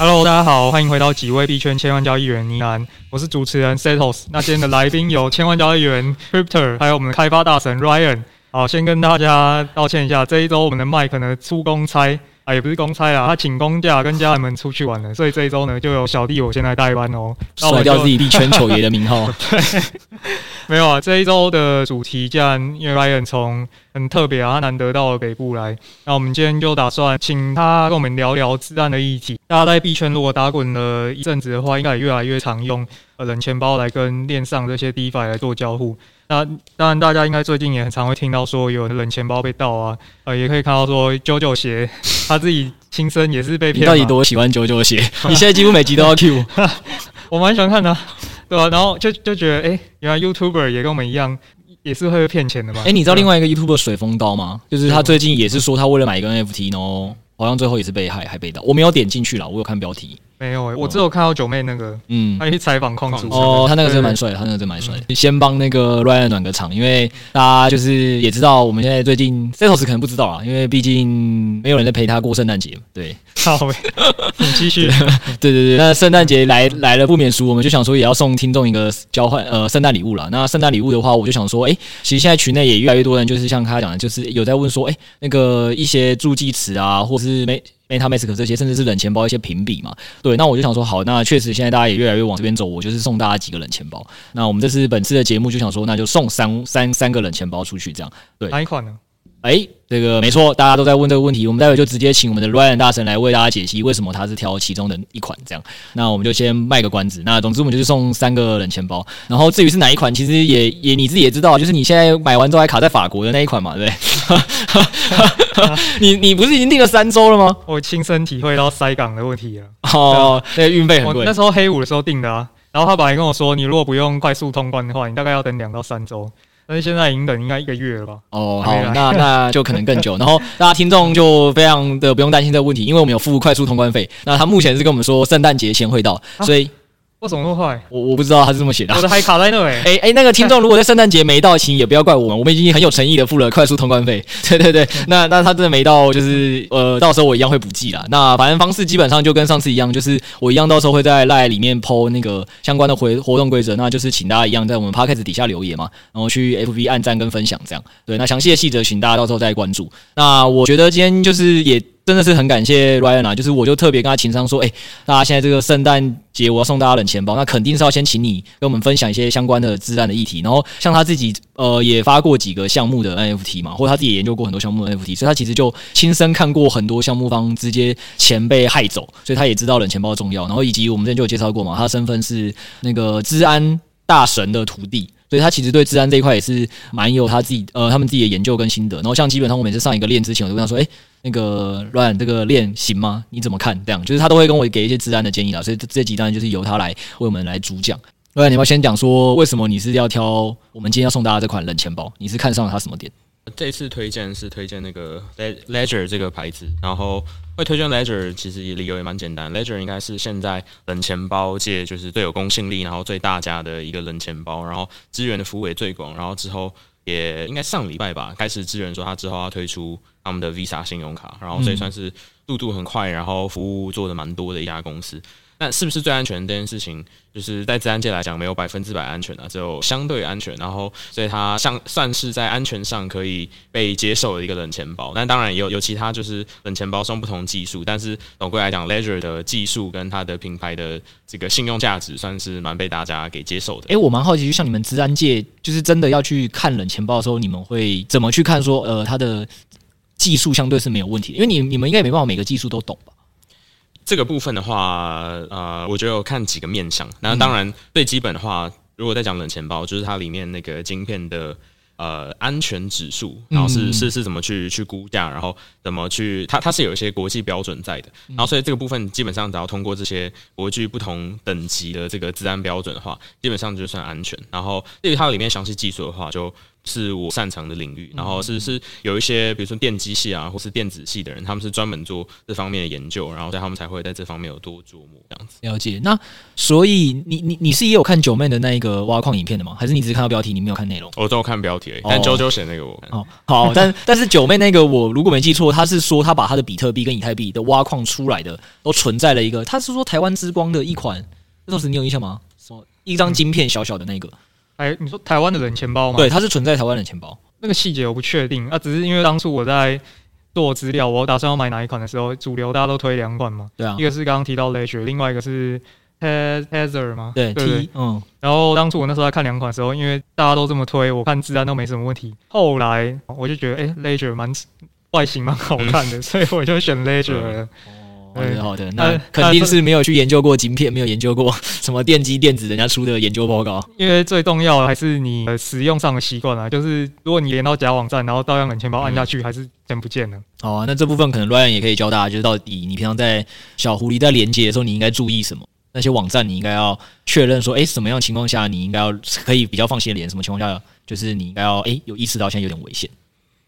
Hello，大家好，欢迎回到几位币圈千万交易员呢喃，我是主持人 Setos。那今天的来宾有千万交易员 Cryptor，还有我们的开发大神 Ryan。好，先跟大家道歉一下，这一周我们的 Mike 呢出公差。啊，也不是公差啊，他请公假跟家人们出去玩了，所以这一周呢就由小弟我先来代班哦，甩掉自己币圈球爷的名号。对，没有啊，这一周的主题既然因为 Ryan 从很特别啊，他难得到了北部来，那我们今天就打算请他跟我们聊聊资安的议题。大家在币圈如果打滚了一阵子的话，应该也越来越常用呃冷钱包来跟链上这些 DeFi 来做交互。那当然，大家应该最近也很常会听到说有人钱包被盗啊，呃，也可以看到说九九鞋 他自己亲身也是被骗。你到底多喜欢九九鞋？你现在几乎每集都要 Q，我蛮喜欢看的，对吧、啊？然后就就觉得，哎、欸，原来 YouTuber 也跟我们一样，也是会骗钱的嘛。哎、欸，你知道另外一个 YouTuber 水风刀吗？就是他最近也是说他为了买一个 NFT 哦，好像最后也是被害，还被盗。我没有点进去了，我有看标题。没有、欸，我只有看到九妹那个，嗯，她去采访矿主哦，她那个真的蛮帅的，他那个真蛮帅的。先帮那个 Ryan 暖个场，因为大家就是也知道，我们现在最近 Setos 可能不知道啊，因为毕竟没有人在陪他过圣诞节嘛。对，好，你继续。对对对，那圣诞节来来了不免俗，我们就想说也要送听众一个交换呃圣诞礼物了。那圣诞礼物的话，我就想说，哎、欸，其实现在群内也越来越多人，就是像他讲的，就是有在问说，哎、欸，那个一些助记词啊，或是没。MetaMask 这些，甚至是冷钱包一些评比嘛，对，那我就想说，好，那确实现在大家也越来越往这边走，我就是送大家几个冷钱包。那我们这次本次的节目就想说，那就送三三三个冷钱包出去，这样，对。哪一款呢？哎、欸，这个没错，大家都在问这个问题，我们待会就直接请我们的 Ryan 大神来为大家解析为什么他是挑其中的一款这样。那我们就先卖个关子。那总之我们就是送三个冷钱包，然后至于是哪一款，其实也 也你自己也知道，就是你现在买完之后还卡在法国的那一款嘛，对不对？你你不是已经订了三周了吗？我亲身体会到塞港的问题了。哦，那个运费很贵。那时候黑五的时候订的啊，然后他本来跟我说，你如果不用快速通关的话，你大概要等两到三周。但是现在已经等应该一个月了吧？哦，好，那那就可能更久。然后大家听众就非常的不用担心这个问题，因为我们有付快速通关费。那他目前是跟我们说圣诞节先会到，所以。为什么那么快？我我不知道他是这么写的，我的还卡在那 诶、欸。哎、欸、哎、欸，那个听众如果在圣诞节没到请，也不要怪我们，我们已经很有诚意的付了快速通关费。对对对，那那他真的没到，就是呃，到时候我一样会补寄啦。那反正方式基本上就跟上次一样，就是我一样到时候会在 LINE 里面 po 那个相关的活活动规则，那就是请大家一样在我们 Podcast 底下留言嘛，然后去 FB 按赞跟分享这样。对，那详细的细则请大家到时候再关注。那我觉得今天就是也。真的是很感谢 Ryan 啊，就是我就特别跟他情商说，哎、大家现在这个圣诞节我要送大家冷钱包，那肯定是要先请你跟我们分享一些相关的资安的议题，然后像他自己呃也发过几个项目的 NFT 嘛，或者他自己也研究过很多项目的 NFT，所以他其实就亲身看过很多项目方直接钱被害走，所以他也知道冷钱包重要，然后以及我们之前就有介绍过嘛，他的身份是那个治安大神的徒弟。所以他其实对治安这一块也是蛮有他自己呃他们自己的研究跟心得。然后像基本上我每次上一个链之前，我就跟他说：“诶、欸，那个 Ryan 这个链行吗？你怎么看？”这样就是他都会跟我给一些治安的建议啦。所以这这集当然就是由他来为我们来主讲。Ryan，你要先讲说为什么你是要挑我们今天要送大家这款冷钱包？你是看上了它什么点？这次推荐是推荐那个 Ledger 这个牌子，然后会推荐 Ledger，其实理由也蛮简单。Ledger 应该是现在冷钱包界就是最有公信力，然后最大家的一个冷钱包，然后资源的服务也最广，然后之后也应该上礼拜吧开始支援说他之后要推出他们的 Visa 信用卡，然后所以算是速度很快，然后服务做的蛮多的一家公司。那是不是最安全这件事情，就是在资安界来讲没有百分之百安全啊，只有相对安全。然后，所以它像算是在安全上可以被接受的一个冷钱包。但当然也有有其他就是冷钱包送不同技术，但是总归来讲，Ledger 的技术跟它的品牌的这个信用价值算是蛮被大家给接受的。诶、我蛮好奇，就像你们资安界，就是真的要去看冷钱包的时候，你们会怎么去看说？呃，它的技术相对是没有问题的，因为你你们应该没办法每个技术都懂吧？这个部分的话，呃，我觉得有看几个面向。那当然，最基本的话，如果在讲冷钱包，就是它里面那个晶片的。呃，安全指数，然后是是是怎么去去估价，然后怎么去，它它是有一些国际标准在的，然后所以这个部分基本上只要通过这些国际不同等级的这个治安标准的话，基本上就算安全。然后对于它里面详细技术的话，就是我擅长的领域。然后是是有一些，比如说电机系啊，或是电子系的人，他们是专门做这方面的研究，然后在他们才会在这方面有多琢磨这样子。了解。那所以你你你是也有看九妹的那一个挖矿影片的吗？还是你只是看到标题，你没有看内容？我都有看标题。但啾啾写那个我看哦，好，但但是九妹那个我如果没记错，他是说他把他的比特币跟以太币的挖矿出来的都存在了一个，他是说台湾之光的一款，那当时你有印象吗？什么一张晶片小小的那个？哎，你说台湾的冷钱包吗？对，它是存在台湾冷钱包。那个细节我不确定，啊，只是因为当初我在做资料，我打算要买哪一款的时候，主流大家都推两款嘛。对啊，一个是刚刚提到 Ledger，另外一个是。Tether 吗？对，对，对，嗯。然后当初我那时候在看两款的时候，因为大家都这么推，我看自然都没什么问题。后来我就觉得，哎，Ledger 蛮外形蛮好看的，所以我就选 Ledger 了。哦，好的，好的。那肯定是没有去研究过晶片，没有研究过 什么电机电子人家出的研究报告。因为最重要的还是你使用上的习惯啊，就是如果你连到假网站，然后照样冷钱包按下去，还是钱不见了。好啊，那这部分可能 Ryan 也可以教大家，就是到底你平常在小狐狸在连接的时候，你应该注意什么？那些网站你应该要确认说，诶、欸，什么样的情况下你应该要可以比较放心的连？什么情况下就是你应该要诶、欸，有意识到现在有点危险？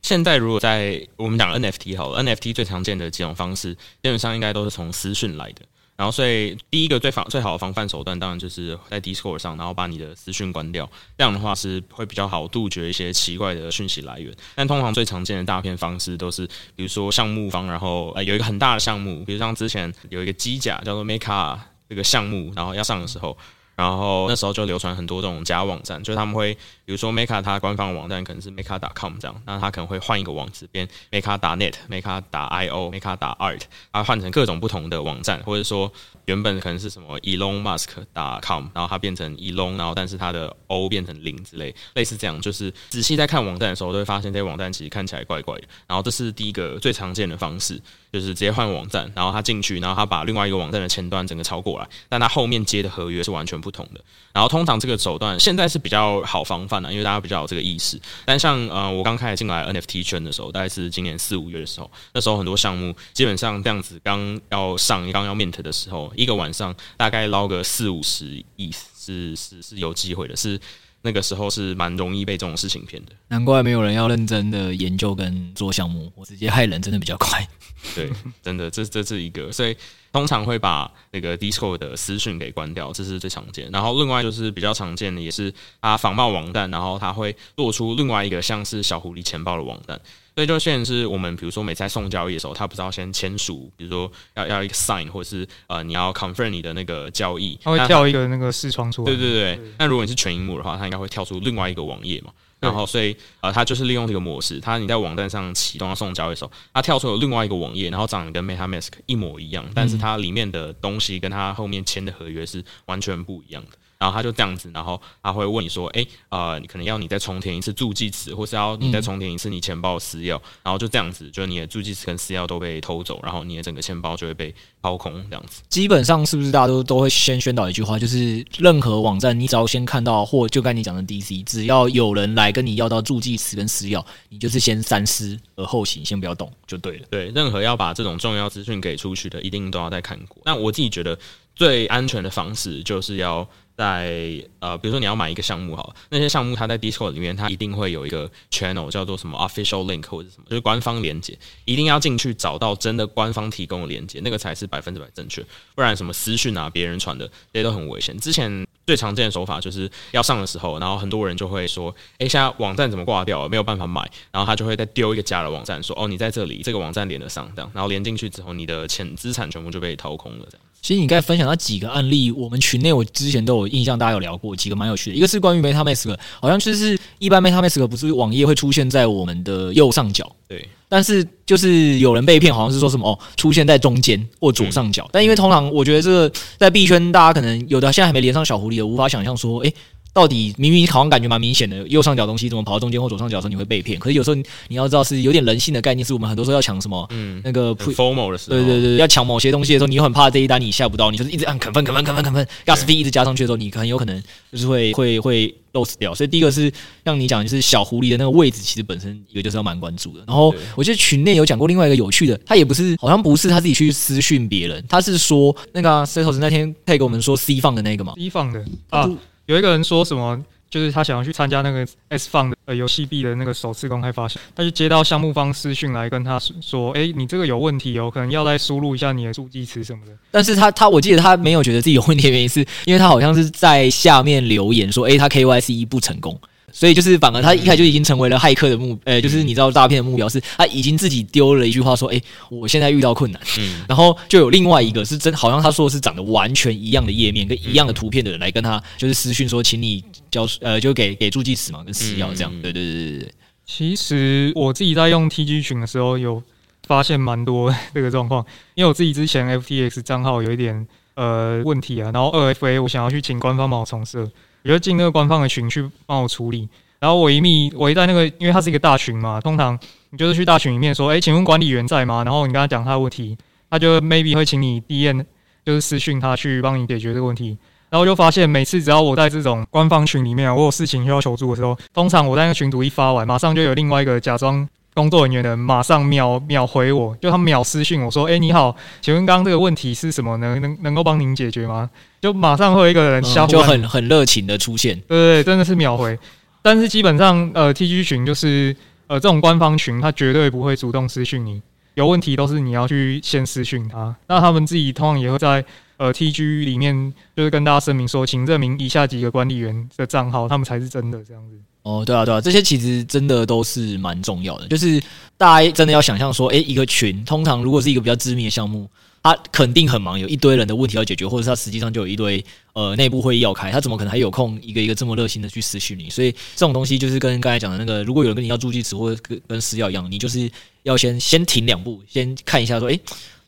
现在如果在我们讲 NFT 好了，NFT 最常见的几种方式，基本上应该都是从私讯来的。然后所以第一个最防最好的防范手段，当然就是在 Discord 上，然后把你的私讯关掉。这样的话是会比较好杜绝一些奇怪的讯息来源。但通常最常见的诈骗方式都是，比如说项目方，然后呃有一个很大的项目，比如像之前有一个机甲叫做 Meca。这个项目，然后要上的时候，然后那时候就流传很多这种假网站，就是他们会，比如说 Meka 它官方网站可能是 Meka.com 这样，那他可能会换一个网址，变 Meka.net、Meka.io、Meka.art，它换成各种不同的网站，或者说。原本可能是什么 Elon Musk.com，然后它变成 Elon，然后但是它的 O 变成零之类，类似这样。就是仔细在看网站的时候，都会发现这些网站其实看起来怪怪的。然后这是第一个最常见的方式，就是直接换网站，然后他进去，然后他把另外一个网站的前端整个抄过来，但他后面接的合约是完全不不同的。然后通常这个手段现在是比较好防范的，因为大家比较有这个意识。但像呃我刚开始进来 NFT 圈的时候，大概是今年四五月的时候，那时候很多项目基本上这样子刚要上刚要 mint 的时候。一个晚上大概捞个四五十亿是是是有机会的，是那个时候是蛮容易被这种事情骗的。难怪没有人要认真的研究跟做项目，我直接害人真的比较快。对，真的这这是一个，所以通常会把那个 Discord 的私讯给关掉，这是最常见。然后另外就是比较常见的，也是他仿冒网站，然后他会做出另外一个像是小狐狸钱包的网站。所以就现在是我们，比如说每次在送交易的时候，他不是要先签署，比如说要要一个 sign，或者是呃你要 confirm 你的那个交易，他会跳一个那个视窗出来。对对对。那如果你是全萤幕的话，它应该会跳出另外一个网页嘛。然后所以呃，它就是利用这个模式，它你在网站上启动要送交易的时候，它跳出了另外一个网页，然后长得跟 MetaMask 一模一样，但是它里面的东西跟它后面签的合约是完全不一样的。然后他就这样子，然后他会问你说：“哎，呃，你可能要你再重填一次助记词，或是要你再重填一次你钱包的私钥。嗯”然后就这样子，就你的助记词跟私钥都被偷走，然后你的整个钱包就会被掏空，这样子。基本上是不是大家都都会先宣导一句话，就是任何网站你只要先看到，或就跟你讲的 DC，只要有人来跟你要到助记词跟私钥，你就是先三思而后行，先不要动就对了。对，任何要把这种重要资讯给出去的，一定都要再看过。那我自己觉得最安全的方式就是要。在呃，比如说你要买一个项目好，那些项目它在 Discord 里面，它一定会有一个 channel 叫做什么 official link 或者什么，就是官方连接，一定要进去找到真的官方提供的连接，那个才是百分之百正确，不然什么私讯啊，别人传的这些都很危险。之前最常见的手法就是要上的时候，然后很多人就会说，哎，现在网站怎么挂掉了，没有办法买，然后他就会再丢一个假的网站，说，哦，你在这里，这个网站连得上，这样，然后连进去之后，你的钱资产全部就被掏空了，这样。其实你刚才分享到几个案例，我们群内我之前都有印象，大家有聊过几个蛮有趣的。一个是关于 MetaMask，好像就是一般 MetaMask 不是网页会出现在我们的右上角，对。但是就是有人被骗，好像是说什么哦，出现在中间或左上角。但因为通常我觉得这个在币圈，大家可能有的现在还没连上小狐狸的，无法想象说，诶，到底明明好像感觉蛮明显的，右上角东西怎么跑到中间或左上角的时候你会被骗？可是有时候你要知道是有点人性的概念，是我们很多时候要抢什么，嗯，那个的时候，对对对，要抢某些东西的时候，你又很怕这一单你下不到，你就是一直按肯分肯分肯分肯分，gas fee 一直加上去的时候，你很有可能就是会会会 loss 掉。所以第一个是像你讲，就是小狐狸的那个位置，其实本身一个就是要蛮关注的。然后我记得群内有讲过另外一个有趣的，他也不是好像不是他自己去私讯别人，他是说那个 Setos 那天配给我们说 C 放的那个嘛，C 放的啊，有一个人说什么？就是他想要去参加那个 S Fun 的呃游戏币的那个首次公开发行，他就接到项目方私讯来跟他说：“哎、你这个有问题哦，可能要再输入一下你的助记词什么的。”但是他他我记得他没有觉得自己有问题的原因是因为他好像是在下面留言说：“哎、他 KYC 不成功。”所以就是反而他一开始就已经成为了骇客的目，呃，就是你知道诈骗的目标是，他已经自己丢了一句话说，诶，我现在遇到困难，嗯，然后就有另外一个是真，好像他说的是长得完全一样的页面跟一样的图片的人来跟他就是私讯说，请你交，呃，就给给助记词嘛，跟私钥这样，对对对对对。其实我自己在用 TG 群的时候有发现蛮多这个状况，因为我自己之前 FTX 账号有一点呃问题啊，然后二 FA 我想要去请官方帮我重设。我就进那个官方的群去帮我处理，然后我一密，我一在那个，因为它是一个大群嘛，通常你就是去大群里面说，哎，请问管理员在吗？然后你跟他讲他的问题，他就 maybe 会请你 DM，就是私讯他去帮你解决这个问题。然后我就发现，每次只要我在这种官方群里面，我有事情需要求助的时候，通常我在那个群组一发完，马上就有另外一个假装工作人员的马上秒秒回我，就他秒私讯我说：“哎，你好，请问刚刚这个问题是什么呢？能能够帮您解决吗？”就马上会有一个人就很很热情的出现，对对对，真的是秒回。但是基本上，呃，TG 群就是呃这种官方群，他绝对不会主动私讯你，有问题都是你要去先私讯他。那他们自己通常也会在呃 TG 里面，就是跟大家声明说，请证明以下几个管理员的账号，他们才是真的这样子。哦，对啊，对啊，这些其实真的都是蛮重要的。就是大家真的要想象说，诶，一个群通常如果是一个比较知名的项目，他肯定很忙，有一堆人的问题要解决，或者是他实际上就有一堆呃内部会议要开，他怎么可能还有空一个一个这么热心的去私讯你？所以这种东西就是跟刚才讲的那个，如果有人跟你要助记词或者跟跟私钥一样，你就是要先先停两步，先看一下说，诶。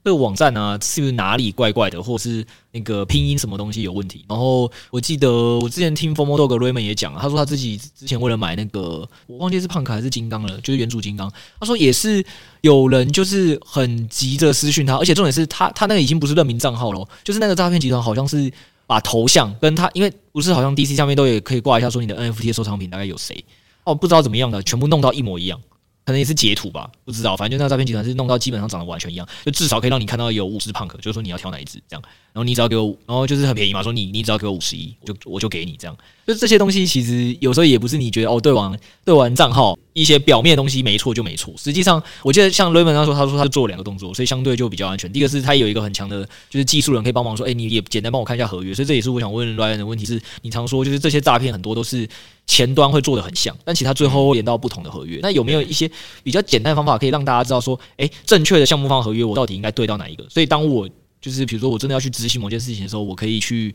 这个网站呢，是不是哪里怪怪的，或者是那个拼音什么东西有问题？然后我记得我之前听 Formodog Raymond 也讲了，他说他自己之前为了买那个，我忘记是胖卡还是金刚了，就是元祖金刚。他说也是有人就是很急着私讯他，而且重点是他他那个已经不是认名账号了，就是那个诈骗集团好像是把头像跟他，因为不是好像 DC 上面都也可以挂一下说你的 NFT 收藏品大概有谁哦，不知道怎么样的，全部弄到一模一样。可能也是截图吧，不知道，反正就那个诈骗集团是弄到基本上长得完全一样，就至少可以让你看到有五只胖可，就是说你要挑哪一只这样，然后你只要给我，然后就是很便宜嘛，说你你只要给我五十一，我就我就给你这样。就这些东西其实有时候也不是你觉得哦，对完对完账号一些表面的东西没错就没错，实际上我记得像 Raymond 他说，他说他做两个动作，所以相对就比较安全。第一个是他有一个很强的，就是技术人可以帮忙说，哎，你也简单帮我看一下合约。所以这也是我想问 Ryan 的问题是，你常说就是这些诈骗很多都是。前端会做的很像，但其实它最后连到不同的合约。那有没有一些比较简单的方法，可以让大家知道说，诶，正确的项目方合约我到底应该对到哪一个？所以当我就是比如说我真的要去执行某件事情的时候，我可以去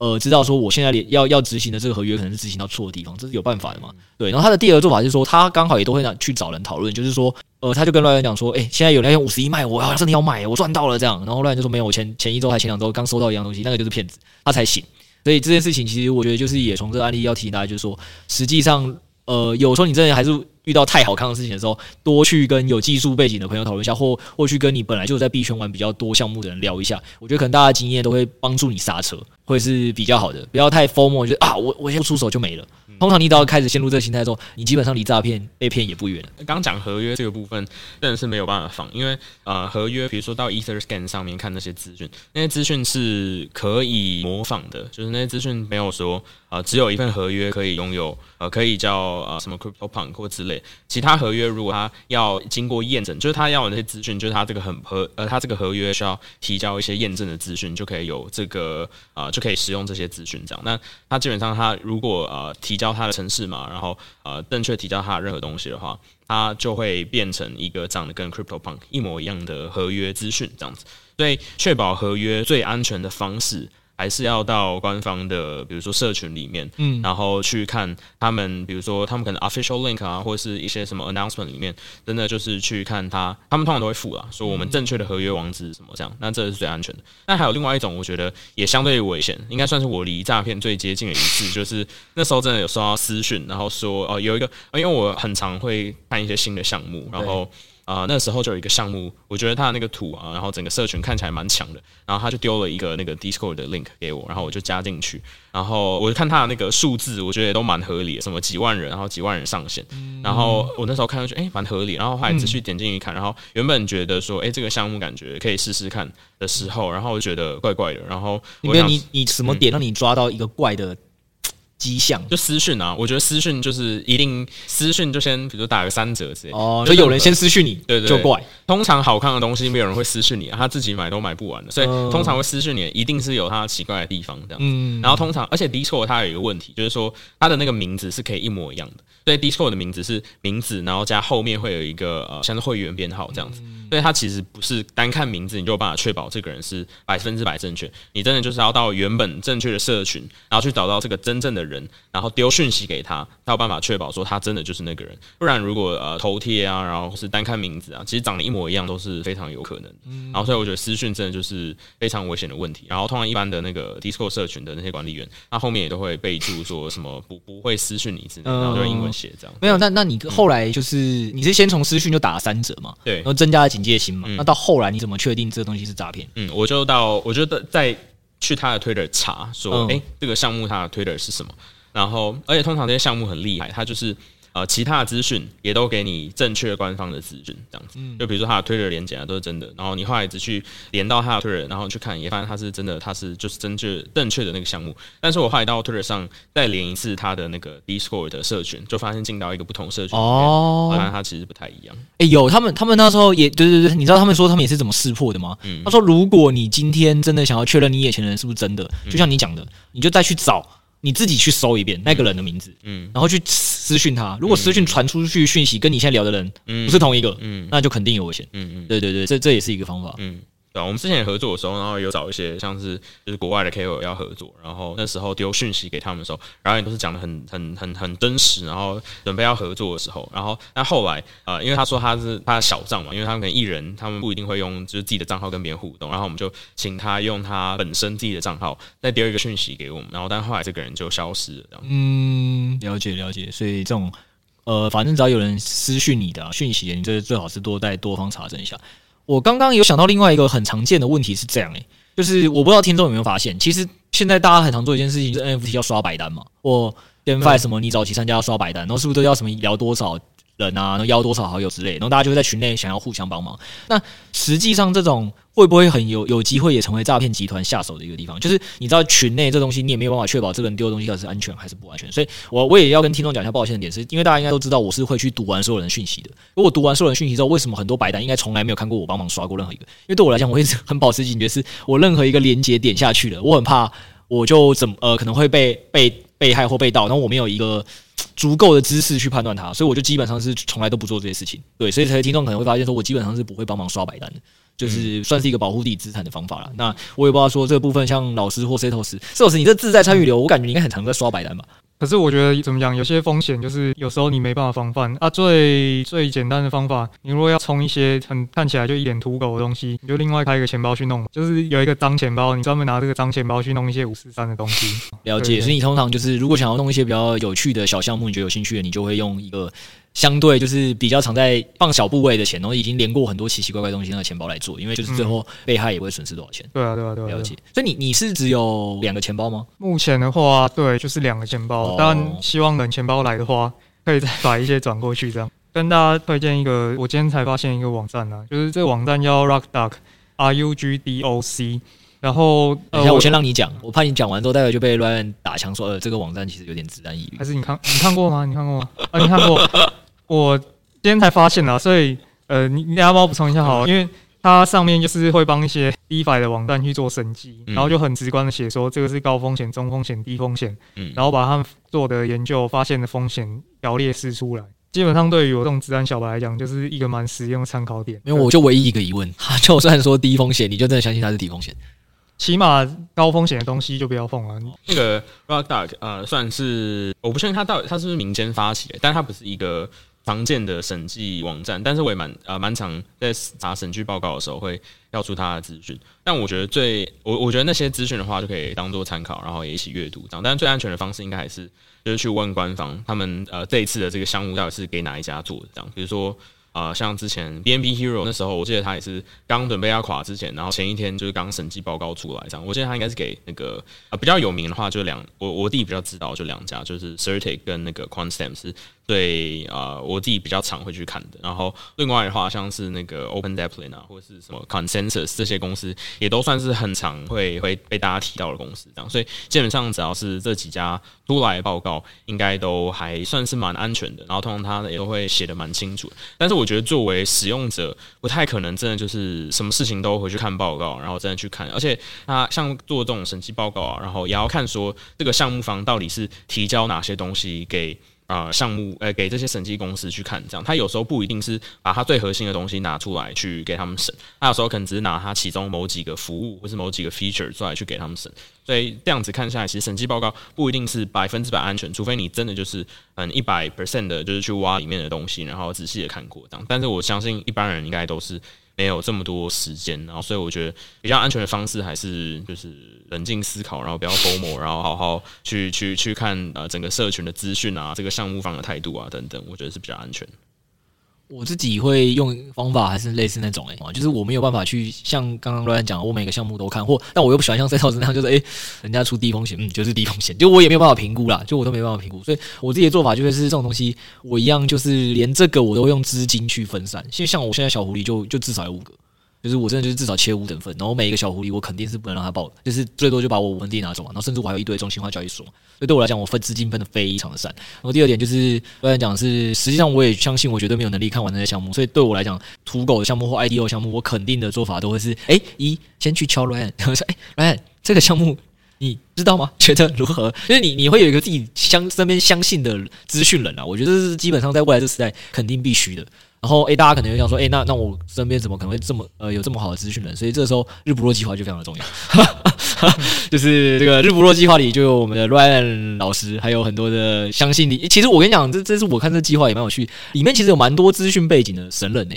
呃知道说我现在要要执行的这个合约可能是执行到错的地方，这是有办法的嘛？对。然后他的第二个做法就是说，他刚好也都会去找人讨论，就是说，呃，他就跟乱人讲说，诶，现在有人用五十一卖我，要真的要买，我赚到了这样。然后乱人就说没有，我前前一周还前两周刚收到一样东西，那个就是骗子，他才醒。所以这件事情，其实我觉得就是也从这个案例要提醒大家，就是说，实际上，呃，有时候你真的还是遇到太好看的事情的时候，多去跟有技术背景的朋友讨论一下，或或去跟你本来就在币圈玩比较多项目的人聊一下，我觉得可能大家经验都会帮助你刹车，会是比较好的，不要太觉得啊，我我先不出手就没了。通常你只要开始陷入这个心态之后，你基本上离诈骗被骗也不远了。刚讲合约这个部分，真的是没有办法放，因为呃，合约比如说到 EtherScan 上面看那些资讯，那些资讯是可以模仿的，就是那些资讯没有说啊、呃，只有一份合约可以拥有，呃，可以叫呃什么 CryptoPunk 或之类，其他合约如果他要经过验证，就是他要有那些资讯，就是他这个很合，呃，他这个合约需要提交一些验证的资讯，就可以有这个啊、就可以使用这些资讯这样。那他基本上他如果呃提交。他的程式嘛，然后呃，正确提交他的任何东西的话，它就会变成一个长得跟 CryptoPunk 一模一样的合约资讯这样子。所以，确保合约最安全的方式，还是要到官方的，比如说社群里面，嗯，然后去看他们，比如说他们可能 official link 啊，或者是一些什么 announcement 里面，真的就是去看他，他们通常都会附啊，说我们正确的合约网址什么这样，那这是最安全的。那还有另外一种，我觉得也相对危险，应该算是我离诈骗最接近的一次，就是那时候真的有收到私讯，然后说哦有一个，因为我很常会看一些新的项目，然后。啊、呃，那时候就有一个项目，我觉得他的那个图啊，然后整个社群看起来蛮强的，然后他就丢了一个那个 Discord 的 link 给我，然后我就加进去，然后我就看他的那个数字，我觉得也都蛮合理的，什么几万人，然后几万人上线，嗯、然后我那时候看上去，哎，蛮合理，然后后来仔细点进去看，然后原本觉得说，哎，这个项目感觉可以试试看的时候，然后我就觉得怪怪的，然后你你你什么点让你抓到一个怪的？迹象。就私讯啊，我觉得私讯就是一定私讯就先，比如打个三折之类哦，就有人先私讯你，对，对对，就怪。通常好看的东西没有人会私讯你啊，他自己买都买不完的，所以通常会私讯你，一定是有他奇怪的地方这样。嗯，然后通常，而且 Discord 它有一个问题，就是说它的那个名字是可以一模一样的，所以 Discord 的名字是名字，然后加后面会有一个呃像是会员编号这样子。所以它其实不是单看名字你就有办法确保这个人是百分之百正确，你真的就是要到原本正确的社群，然后去找到这个真正的人，然后丢讯息给他，他有办法确保说他真的就是那个人。不然如果呃头贴啊，然后是单看名字啊，其实长得一模一样都是非常有可能嗯。然后所以我觉得私讯真的就是非常危险的问题。然后通常一般的那个 Discord 社群的那些管理员，他后面也都会备注说什么不不会私讯你之类，然后就用英文写这样。没有，那那你后来就是你是先从私讯就打了三折嘛？对，然后增加了警戒心嘛？那到后来你怎么确定这个东西是诈骗？嗯，我就到我觉得在去他的 Twitter 查说，哎、嗯欸，这个项目他的 Twitter 是什么？然后，而且通常这些项目很厉害，他就是。呃，其他的资讯也都给你正确官方的资讯，这样子。嗯，就比如说他的推特连结啊，都是真的。然后你后来只去连到他的推特，然后去看，也发现他是真的，他是就是正确正确的那个项目。但是我后来到推特上再连一次他的那个 Discord 的社群，就发现进到一个不同社群哦，发现他其实不太一样。哎、欸，有他们，他们那时候也对对对，你知道他们说他们也是怎么识破的吗？嗯，他说如果你今天真的想要确认你眼前的人是不是真的，就像你讲的，你就再去找。你自己去搜一遍那个人的名字，嗯，然后去私讯他。如果私讯传出去讯息跟你现在聊的人不是同一个，嗯，那就肯定有危险。嗯嗯，对对对，这这也是一个方法。嗯。对，我们之前合作的时候，然后有找一些像是就是国外的 KOL 要合作，然后那时候丢讯息给他们的时候，然后也都是讲的很很很很真实，然后准备要合作的时候，然后那后来啊、呃，因为他说他是他的小账嘛，因为他们可能艺人，他们不一定会用就是自己的账号跟别人互动，然后我们就请他用他本身自己的账号再丢一个讯息给我们，然后但后来这个人就消失了，嗯，了解了解，所以这种呃，反正只要有人私讯你的讯、息，你这最好是多再多方查证一下。我刚刚有想到另外一个很常见的问题是这样诶、欸，就是我不知道听众有没有发现，其实现在大家很常做一件事情，是 NFT 要刷白单嘛，或 GameFi 什么，你早期参加要刷白单，然后是不是都要什么聊多少？人啊，能邀多少好友之类，然后大家就会在群内想要互相帮忙。那实际上这种会不会很有有机会也成为诈骗集团下手的一个地方？就是你知道群内这东西，你也没有办法确保这个人丢的东西到底是安全还是不安全。所以我我也要跟听众讲一下抱歉的点，是因为大家应该都知道我是会去读完所有人讯息的。如果读完所有人讯息之后，为什么很多白单应该从来没有看过我帮忙刷过任何一个？因为对我来讲，我一直 很保持警觉，是我任何一个连接点下去了，我很怕我就怎么呃可能会被被被害或被盗，然后我没有一个。足够的知识去判断它，所以我就基本上是从来都不做这些事情。对，所以才听众可能会发现，说我基本上是不会帮忙刷白单的，就是算是一个保护自己资产的方法了。那我也不知道说这个部分，像老师或 Setos，Setos，你这自在参与流，我感觉你应该很常在刷白单吧？可是我觉得怎么讲，有些风险就是有时候你没办法防范啊。最最简单的方法，你如果要充一些很看起来就一脸土狗的东西，你就另外开一个钱包去弄，就是有一个脏钱包，你专门拿这个脏钱包去弄一些五四三的东西。了解，所以你通常就是如果想要弄一些比较有趣的小项目，你觉得有兴趣的，你就会用一个。相对就是比较常在放小部位的钱，然后已经连过很多奇奇怪怪东西那个钱包来做，因为就是最后被害也不会损失多少钱。对啊，对啊，对啊，了解。所以你你是只有两个钱包吗？目前的话，对，就是两个钱包。但，希望等钱包来的话，可以再把一些转过去，这样。跟大家推荐一个，我今天才发现一个网站呢、啊，就是这个网站叫 Rugdoc，R U G D O C。然后，等一下我先让你讲，我怕你讲完之后，待会就被 Ryan 打枪说，呃，这个网站其实有点自然疑虑。还是你看你看过吗？你看过吗？啊，你看过？我今天才发现啊，所以呃，你你要帮我补充一下好了，因为它上面就是会帮一些 DeFi 的网站去做审计，然后就很直观的写说这个是高风险、中风险、低风险，嗯然后把他们做的研究发现的风险条列示出来。基本上对于我这种资安小白来讲，就是一个蛮实用的参考点。因为我就唯一一个疑问，他 就算说低风险，你就真的相信它是低风险？起码高风险的东西就不要碰了。那个 Rock Duck 呃，算是我不确定它到底它是不是民间发起的，但它不是一个常见的审计网站。但是我也蛮呃蛮常在查审计报告的时候会调出它的资讯。但我觉得最我我觉得那些资讯的话就可以当做参考，然后也一起阅读这样。但是最安全的方式应该还是就是去问官方，他们呃这一次的这个项目到底是给哪一家做的这样。比如说。啊、像之前 BNB Hero 那时候，我记得他也是刚准备要垮之前，然后前一天就是刚审计报告出来这样。我记得他应该是给那个啊、比较有名的话就两，我我弟比较知道就两家，就是 Certic 跟那个 Quantstamp 是对啊、我自己比较常会去看的。然后另外的话，像是那个 Open d e p l i n 啊，或者是什么 Consensus 这些公司，也都算是很常会会被大家提到的公司这样。所以基本上只要是这几家出来报告，应该都还算是蛮安全的。然后通常他也都会写的蛮清楚。但是我觉得作为使用者，不太可能真的就是什么事情都回去看报告，然后真的去看。而且他像做这种审计报告啊，然后也要看说这个项目方到底是提交哪些东西给。啊、项目呃，给这些审计公司去看，这样他有时候不一定是把他最核心的东西拿出来去给他们审，他有时候可能只是拿他其中某几个服务或是某几个 feature 出来去给他们审。所以这样子看下来，其实审计报告不一定是百分之百安全，除非你真的就是嗯一百 percent 的，就是去挖里面的东西，然后仔细的看过这样。但是我相信一般人应该都是。没有这么多时间，然后所以我觉得比较安全的方式还是就是冷静思考，然后不要 FOMO，然后好好去去去看呃整个社群的资讯啊，这个项目方的态度啊等等，我觉得是比较安全。我自己会用方法还是类似那种哎、就是我没有办法去像刚刚乱讲，我每个项目都看，或但我又不喜欢像赛道那样，就是哎、人家出低风险，嗯，就是低风险，就我也没有办法评估啦，就我都没办法评估，所以我自己的做法就是这种东西，我一样就是连这个我都用资金去分散，因为像我现在小狐狸就就至少有五个。就是我真的就是至少切五等份，然后每一个小狐狸我肯定是不能让它爆，就是最多就把我五分地拿走嘛，然后甚至我还有一堆中心化交易所，所以对我来讲我分资金分的非常的散。然后第二点就是刚才讲是，实际上我也相信我绝对没有能力看完那些项目，所以对我来讲土狗的项目或 IDO 项目，我肯定的做法都会是，哎，一先去敲 Ryan，然后说，哎，Ryan 这个项目你知道吗？觉得如何？就 是你你会有一个自己相身边相信的资讯人啊，我觉得这是基本上在未来这个时代肯定必须的。然后，诶，大家可能会想说，诶，那那我身边怎么可能会这么呃有这么好的资讯人？所以这时候日不落计划就非常的重要，就是这个日不落计划里就有我们的 Ryan 老师，还有很多的相信你。其实我跟你讲，这这是我看这计划也蛮有趣，里面其实有蛮多资讯背景的神人呢。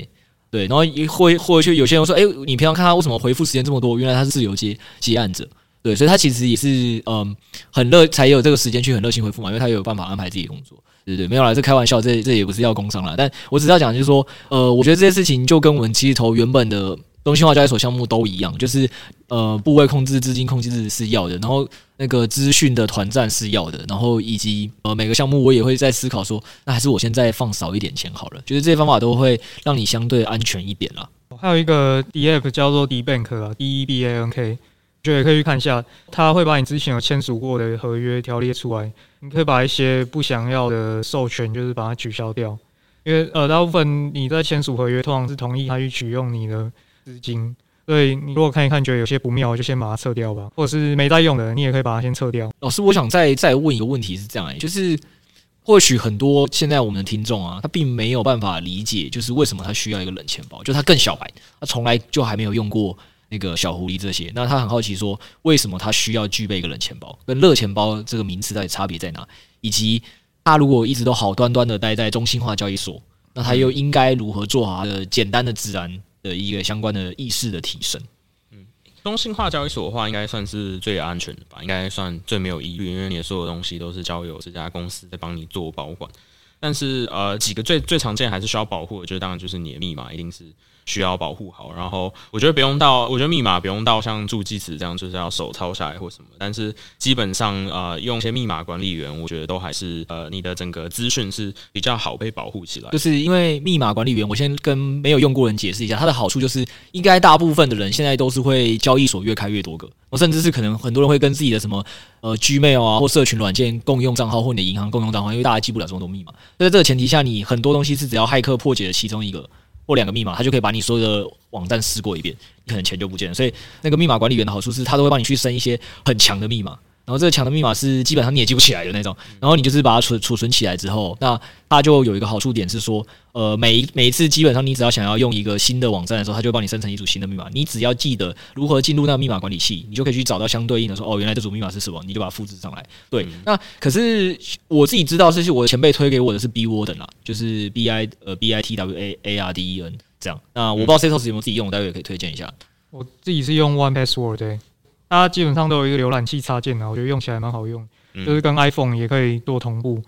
对，然后也会或者有些人说，诶，你平常看他为什么回复时间这么多？原来他是自由接接案者。对，所以他其实也是嗯很热，才有这个时间去很热心回复嘛，因为他有办法安排自己的工作。对对，没有啦，这开玩笑，这这也不是要工伤啦，但我只是要讲，就是说，呃，我觉得这些事情就跟我们其实投原本的中心化交易所项目都一样，就是呃，部位控制、资金控制是要的，然后那个资讯的团战是要的，然后以及呃每个项目我也会在思考说，那还是我现在放少一点钱好了，就是这些方法都会让你相对安全一点啦。还有一个 DApp 叫做 D Bank 啊，D E B A N K。就也可以去看一下，他会把你之前有签署过的合约条列出来，你可以把一些不想要的授权，就是把它取消掉。因为呃，大部分你在签署合约，通常是同意他去取用你的资金，所以你如果看一看觉得有些不妙，就先把它撤掉吧。或者是没在用的，你也可以把它先撤掉。老师，我想再再问一个问题是这样哎、欸，就是或许很多现在我们的听众啊，他并没有办法理解，就是为什么他需要一个冷钱包，就他更小白，他从来就还没有用过。那个小狐狸这些，那他很好奇说，为什么他需要具备一个冷钱包？跟热钱包这个名词到底差别在哪？以及他如果一直都好端端的待在中心化交易所，那他又应该如何做好的简单的自然的一个相关的意识的提升？嗯，中心化交易所的话，应该算是最安全的吧？应该算最没有疑虑，因为你的所有东西都是交由这家公司在帮你做保管。但是呃，几个最最常见还是需要保护的，就是当然就是你的密码一定是。需要保护好，然后我觉得不用到，我觉得密码不用到像助记词这样，就是要手抄下来或什么。但是基本上，呃，用一些密码管理员，我觉得都还是呃，你的整个资讯是比较好被保护起来。就是因为密码管理员，我先跟没有用过人解释一下，它的好处就是，应该大部分的人现在都是会交易所越开越多个，我甚至是可能很多人会跟自己的什么呃 Gmail 啊或社群软件共用账号或你的银行共用账号，因为大家记不了这么多密码。在这个前提下，你很多东西是只要骇客破解了其中一个。或两个密码，他就可以把你所有的网站试过一遍，你可能钱就不见了。所以那个密码管理员的好处是，他都会帮你去升一些很强的密码。然后这个强的密码是基本上你也记不起来的那种，然后你就是把它储储存起来之后，那它就有一个好处点是说，呃，每一每一次基本上你只要想要用一个新的网站的时候，它就会帮你生成一组新的密码，你只要记得如何进入那个密码管理器，你就可以去找到相对应的说，哦，原来这组密码是什么，你就把它复制上来。对，那可是我自己知道，是我的前辈推给我的是 Bitwarden 啦，就是 B I 呃 B I T W A A R D E N 这样。那我不知道 Setos 有没有自己用，待会也可以推荐一下。我自己是用 One Password 对。它基本上都有一个浏览器插件啊，我觉得用起来蛮好用，就是跟 iPhone 也可以做同步。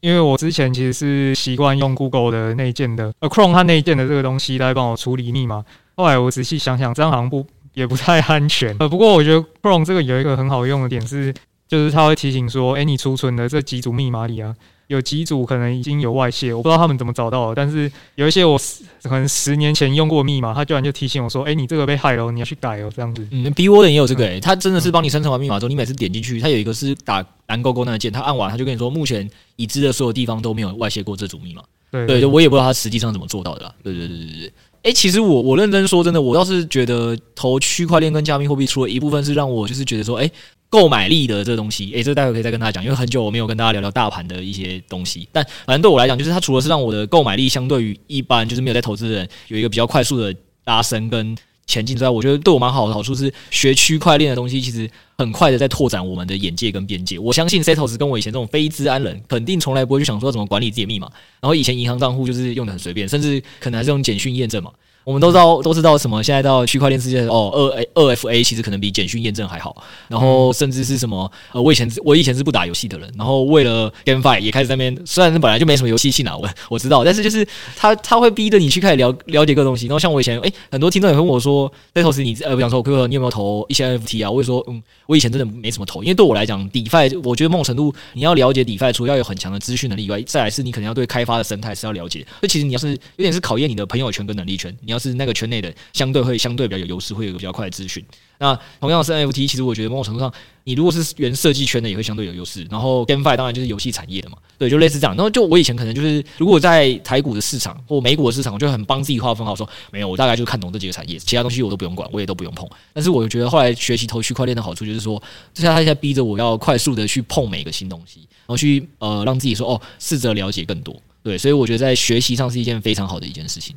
因为我之前其实是习惯用 Google 的内建的，呃，Chrome 它内建的这个东西来帮我处理密码。后来我仔细想想，这样好像不也不太安全。呃，不过我觉得 Chrome 这个有一个很好用的点是，就是它会提醒说，诶，你储存的这几组密码里啊。有几组可能已经有外泄，我不知道他们怎么找到的。但是有一些我可能十年前用过密码，他居然就提醒我说：“哎、欸，你这个被害了，你要去改哦。”这样子。嗯，Bitwarden 也有这个诶、欸，他真的是帮你生成完密码之后，你每次点进去，他有一个是打蓝勾勾那个键，他按完他就跟你说，目前已知的所有地方都没有外泄过这组密码。对，对，对，我也不知道他实际上怎么做到的啦。对对对对对。哎、欸，其实我我认真说真的，我倒是觉得投区块链跟加密货币，除了一部分是让我就是觉得说，哎、欸。购买力的这个东西，诶、欸，这待会可以再跟大家讲，因为很久我没有跟大家聊聊大盘的一些东西。但反正对我来讲，就是它除了是让我的购买力相对于一般就是没有在投资的人有一个比较快速的拉升跟前进之外，我觉得对我蛮好的好处是学区块链的东西，其实很快的在拓展我们的眼界跟边界。我相信 Setos 跟我以前这种非资安人，肯定从来不会去想说怎么管理自己的密码，然后以前银行账户就是用的很随便，甚至可能还是用简讯验证嘛。我们都知道，都知道什么？现在到区块链世界哦，二 A 二 FA 其实可能比简讯验证还好。然后甚至是什么？呃，我以前我以前是不打游戏的人，然后为了 GameFi 也开始在那边，虽然是本来就没什么游戏性啊，我 我知道，但是就是他他会逼着你去开始了了解各个东西。然后像我以前，诶、欸，很多听众也会问我说，Setos 你呃，不想说，哥哥你有没有投一些 NFT 啊？我会说，嗯，我以前真的没什么投，因为对我来讲，DeFi 我觉得某种程度你要了解 DeFi，除了要有很强的资讯能力以外，再来是你可能要对开发的生态是要了解。所以其实你要是有点是考验你的朋友圈跟能力圈，你要是那个圈内的。相对会相对比较有优势，会有比较快的资讯。那同样是 NFT，其实我觉得某种程度上，你如果是原设计圈的，也会相对有优势。然后 GameFi 当然就是游戏产业的嘛，对，就类似这样。然后就我以前可能就是，如果在台股的市场或美股的市场，我就很帮自己划分好说，没有，我大概就看懂这几个产业，其他东西我都不用管，我也都不用碰。但是我觉得后来学习投区块链的好处就是说，现在他现在逼着我要快速的去碰每个新东西，然后去呃让自己说哦，试着了解更多。对，所以我觉得在学习上是一件非常好的一件事情。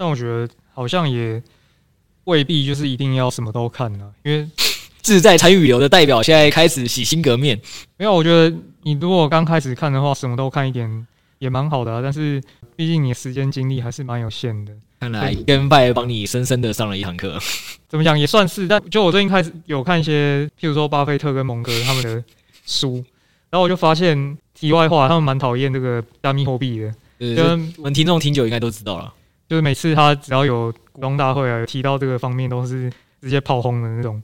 但我觉得好像也。未必就是一定要什么都看呢、啊，因为 自在参与流的代表现在开始洗心革面。没有，我觉得你如果刚开始看的话，什么都看一点也蛮好的啊。但是毕竟你的时间精力还是蛮有限的。看来 GameFi 帮你深深的上了一堂课。怎么讲也算是，但就我最近开始有看一些，譬如说巴菲特跟蒙哥他们的书，然后我就发现题外话，他们蛮讨厌这个加密货币的。对，对，对，就我们听众听久应该都知道了。就是每次他只要有股东大会啊，提到这个方面，都是直接炮轰的那种。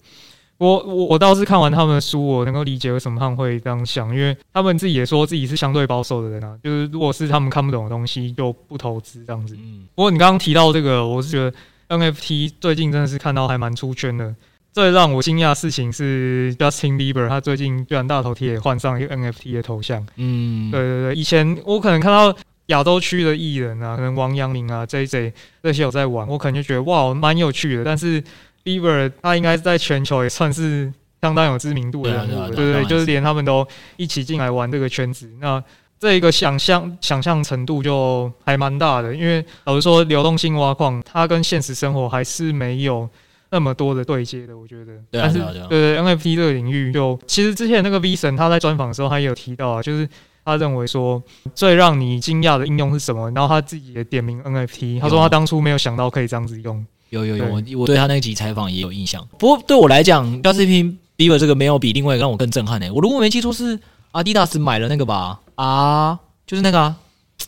我我我倒是看完他们的书，我能够理解为什么他们会这样想，因为他们自己也说自己是相对保守的人啊。就是如果是他们看不懂的东西，就不投资这样子。嗯。不过你刚刚提到这个，我是觉得 NFT 最近真的是看到还蛮出圈的。最让我惊讶的事情是 Justin Bieber，他最近居然大头贴也换上一个 NFT 的头像。嗯。对对对，以前我可能看到。亚洲区的艺人啊，可能王阳明啊、J J 这些有在玩，我可能就觉得哇，蛮有趣的。但是 Bieber 他应该在全球也算是相当有知名度的人物，对，啊对，就是连他们都一起进来玩这个圈子，那这一个想象想象程度就还蛮大的。因为老实说，流动性挖矿它跟现实生活还是没有那么多的对接的，我觉得。对啊，对啊，对啊。对对，NFT 这个领域就其实之前那个 V 神他在专访的时候，他也有提到啊，就是。他认为说最让你惊讶的应用是什么？然后他自己也点名 NFT，他说他当初没有想到可以这样子用。有有有，我我对他那集采访也有印象。不过对我来讲，Justin Bieber 这个没有比另外一个让我更震撼诶。我如果没记错是 Adidas 买了那个吧？啊，就是那个啊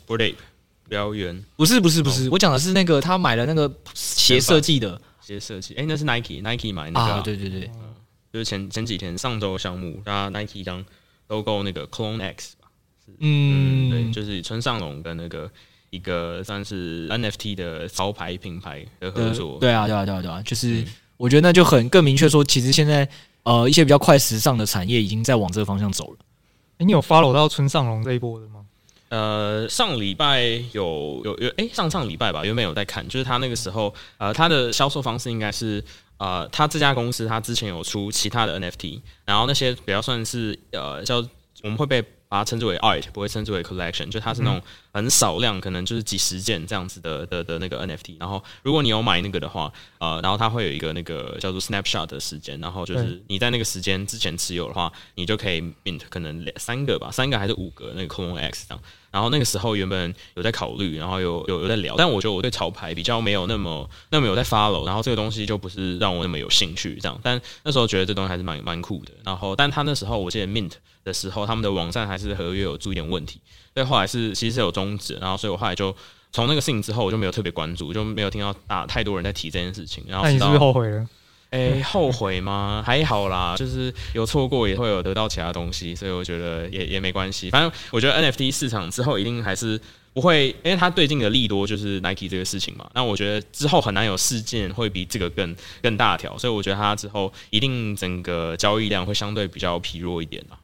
，Bored Ape 燎原？不是不是不是，我讲的是那个他买了那个鞋设计的鞋设计。诶，那是 Nike，Nike 买那个啊？对对对，就是前前几天上周项目，大家 Nike 当 Logo 那个 Clone X。嗯，对，就是村上隆跟那个一个算是 NFT 的潮牌品牌的合作。对啊，对啊，对啊，对啊，就是我觉得那就很更明确说，其实现在呃一些比较快时尚的产业已经在往这个方向走了。哎，你有 follow 到村上隆这一波的吗？呃，上礼拜有有有，哎、欸，上上礼拜吧，原本有在看，就是他那个时候，呃，他的销售方式应该是，呃，他这家公司他之前有出其他的 NFT，然后那些比较算是呃叫我们会被。把它称之为 art，不会称之为 collection，就它是那种很少量，可能就是几十件这样子的的的那个 NFT。然后，如果你有买那个的话，呃，然后它会有一个那个叫做 snapshot 的时间，然后就是你在那个时间之前持有的话，你就可以 mint 可能两三个吧，三个还是五个那个 clone X 这样。然后那个时候原本有在考虑，然后有有有在聊，但我觉得我对潮牌比较没有那么那么有在 follow，然后这个东西就不是让我那么有兴趣这样。但那时候觉得这东西还是蛮蛮酷的。然后，但他那时候我记得 mint。的时候，他们的网站还是合约有出一点问题，所以后来是其实是有终止，然后所以我后来就从那个事情之后，我就没有特别关注，就没有听到大太多人在提这件事情。然后那你是不是后悔了？哎、欸，后悔吗？还好啦，就是有错过也会有得到其他东西，所以我觉得也也没关系。反正我觉得 NFT 市场之后一定还是不会，因为它最近的利多就是 Nike 这个事情嘛。那我觉得之后很难有事件会比这个更更大条，所以我觉得它之后一定整个交易量会相对比较疲弱一点啦。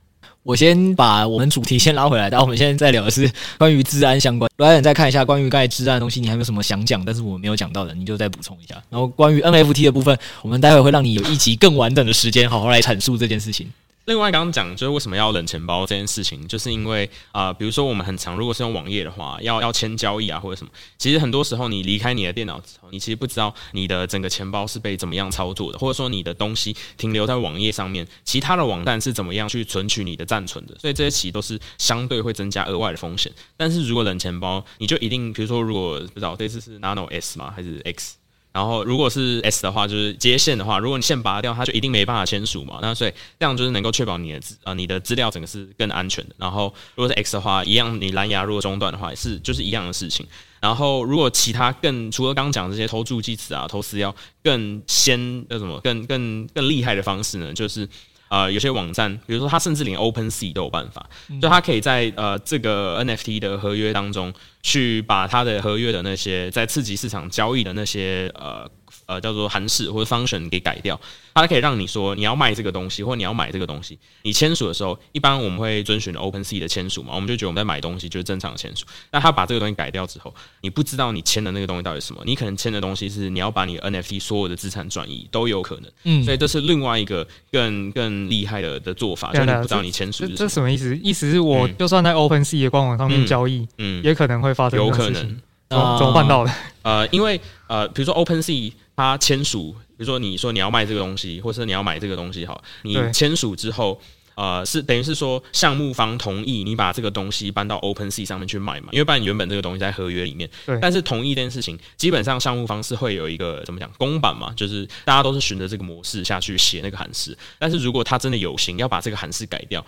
我先把我们主题先拉回来，然后我们现在在聊的是关于治安相关。来，你再看一下关于刚才资安的东西，你还有什么想讲，但是我没有讲到的，你就再补充一下。然后关于 NFT 的部分，我们待会会让你有一集更完整的时间，好好来阐述这件事情。另外，刚刚讲就是为什么要冷钱包这件事情，就是因为啊、比如说我们很常，如果是用网页的话，要要签交易啊或者什么，其实很多时候你离开你的电脑之后，你其实不知道你的整个钱包是被怎么样操作的，或者说你的东西停留在网页上面，其他的网站是怎么样去存取你的暂存的，所以这些其实都是相对会增加额外的风险。但是如果冷钱包，你就一定，比如说如果不知道这次是 Nano S 吗还是 X？然后，如果是 S 的话，就是接线的话，如果你线拔掉，它就一定没办法签署嘛。那所以这样就是能够确保你的资啊、呃，你的资料整个是更安全的。然后，如果是 X 的话，一样，你蓝牙如果中断的话，也是就是一样的事情。然后，如果其他更除了刚刚讲这些偷助记词啊、偷私钥更先那什么更更更厉害的方式呢，就是。呃，有些网站，比如说它甚至连 OpenSea 都有办法，就它可以在呃这个 NFT 的合约当中，去把它的合约的那些在刺激市场交易的那些呃。呃，叫做函式或者 function 给改掉，它可以让你说你要卖这个东西，或你要买这个东西。你签署的时候，一般我们会遵循 OpenSea 的签署嘛，我们就觉得我们在买东西就是正常的签署。那他把这个东西改掉之后，你不知道你签的那个东西到底是什么，你可能签的东西是你要把你 NFT 所有的资产转移都有可能。嗯，所以这是另外一个更更厉害的的做法，就是你不知道你签署。这什么意思？意思是我就算在 OpenSea 的官网上面交易，嗯，嗯也可能会发生。有可能。怎么怎么办到的？呃，因为呃，比如说 OpenSea。他签署，比如说你说你要卖这个东西，或者你要买这个东西，好，你签署之后，呃，是等于是说项目方同意你把这个东西搬到 OpenSea 上面去卖嘛？因为不然你原本这个东西在合约里面，对。但是同意这件事情，基本上项目方是会有一个怎么讲公版嘛？就是大家都是循着这个模式下去写那个函式。但是如果他真的有心要把这个函式改掉。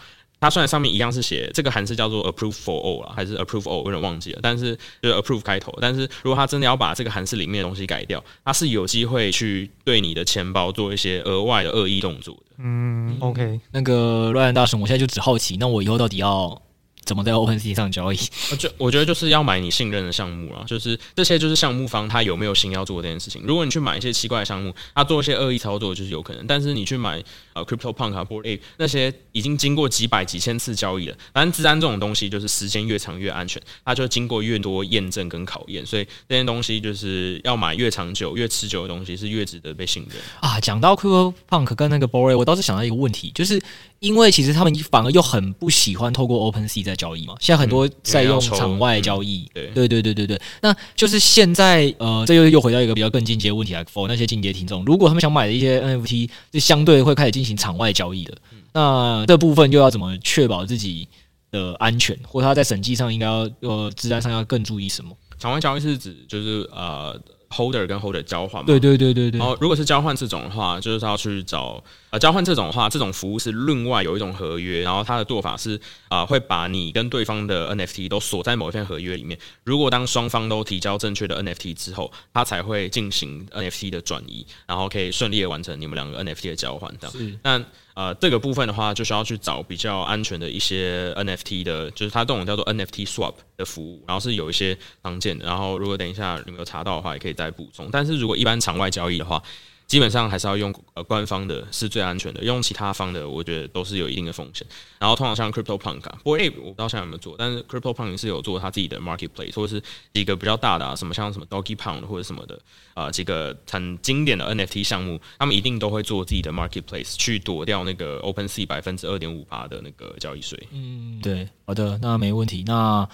它虽然上面一样是写这个函式叫做 approve for all 啊，还是 approve all，我有点忘记了。但是就是 approve 开头。但是如果他真的要把这个函式里面的东西改掉，他是有机会去对你的钱包做一些额外的恶意动作的。嗯，OK，那个乱大神，我现在就只好奇，那我以后到底要？怎么在 OpenSea 上交易？就我觉得就是要买你信任的项目啊，就是这些就是项目方他有没有心要做这件事情。如果你去买一些奇怪的项目，他做一些恶意操作就是有可能。但是你去买呃 CryptoPunk 啊、Bored Ape 那些已经经过几百几千次交易了，反正资安这种东西就是时间越长越安全，它就经过越多验证跟考验，所以这些东西就是要买越长久、越持久的东西是越值得被信任啊。讲到 CryptoPunk 跟那个 Bored Ape，我倒是想到一个问题，就是。因为其实他们反而又很不喜欢透过 OpenSea 在交易嘛，现在很多在用场外交易，嗯、对对对对对对。那就是现在呃，这又又回到一个比较更进阶的问题来，for 那些进阶听众，如果他们想买的一些 NFT，就相对会开始进行场外交易的，那这部分又要怎么确保自己的安全，或者他在审计上应该要呃，资安上要更注意什么？场外交易是指就是呃。Holder 跟 Holder 交换嘛，对对对对对。然后如果是交换这种的话，就是他要去找呃交换这种的话，这种服务是另外有一种合约，然后它的做法是啊、呃，会把你跟对方的 NFT 都锁在某一份合约里面。如果当双方都提交正确的 NFT 之后，它才会进行 NFT 的转移，然后可以顺利的完成你们两个 NFT 的交换。这样。是。那呃，这个部分的话，就需要去找比较安全的一些 NFT 的，就是它这种叫做 NFT swap 的服务，然后是有一些常见的。然后如果等一下你们有查到的话，也可以再补充。但是如果一般场外交易的话，基本上还是要用呃官方的是最安全的，用其他方的我觉得都是有一定的风险。然后通常像 CryptoPunk 啊，Bored Ape 我不知道现在有没有做，但是 CryptoPunk 是有做他自己的 Marketplace，或者是一个比较大的啊，什么像什么 Doggy Pound 或者什么的啊、呃，几个很经典的 NFT 项目，他们一定都会做自己的 Marketplace 去躲掉那个 OpenSea 百分之二点五八的那个交易税。嗯，对，好的，那没问题。那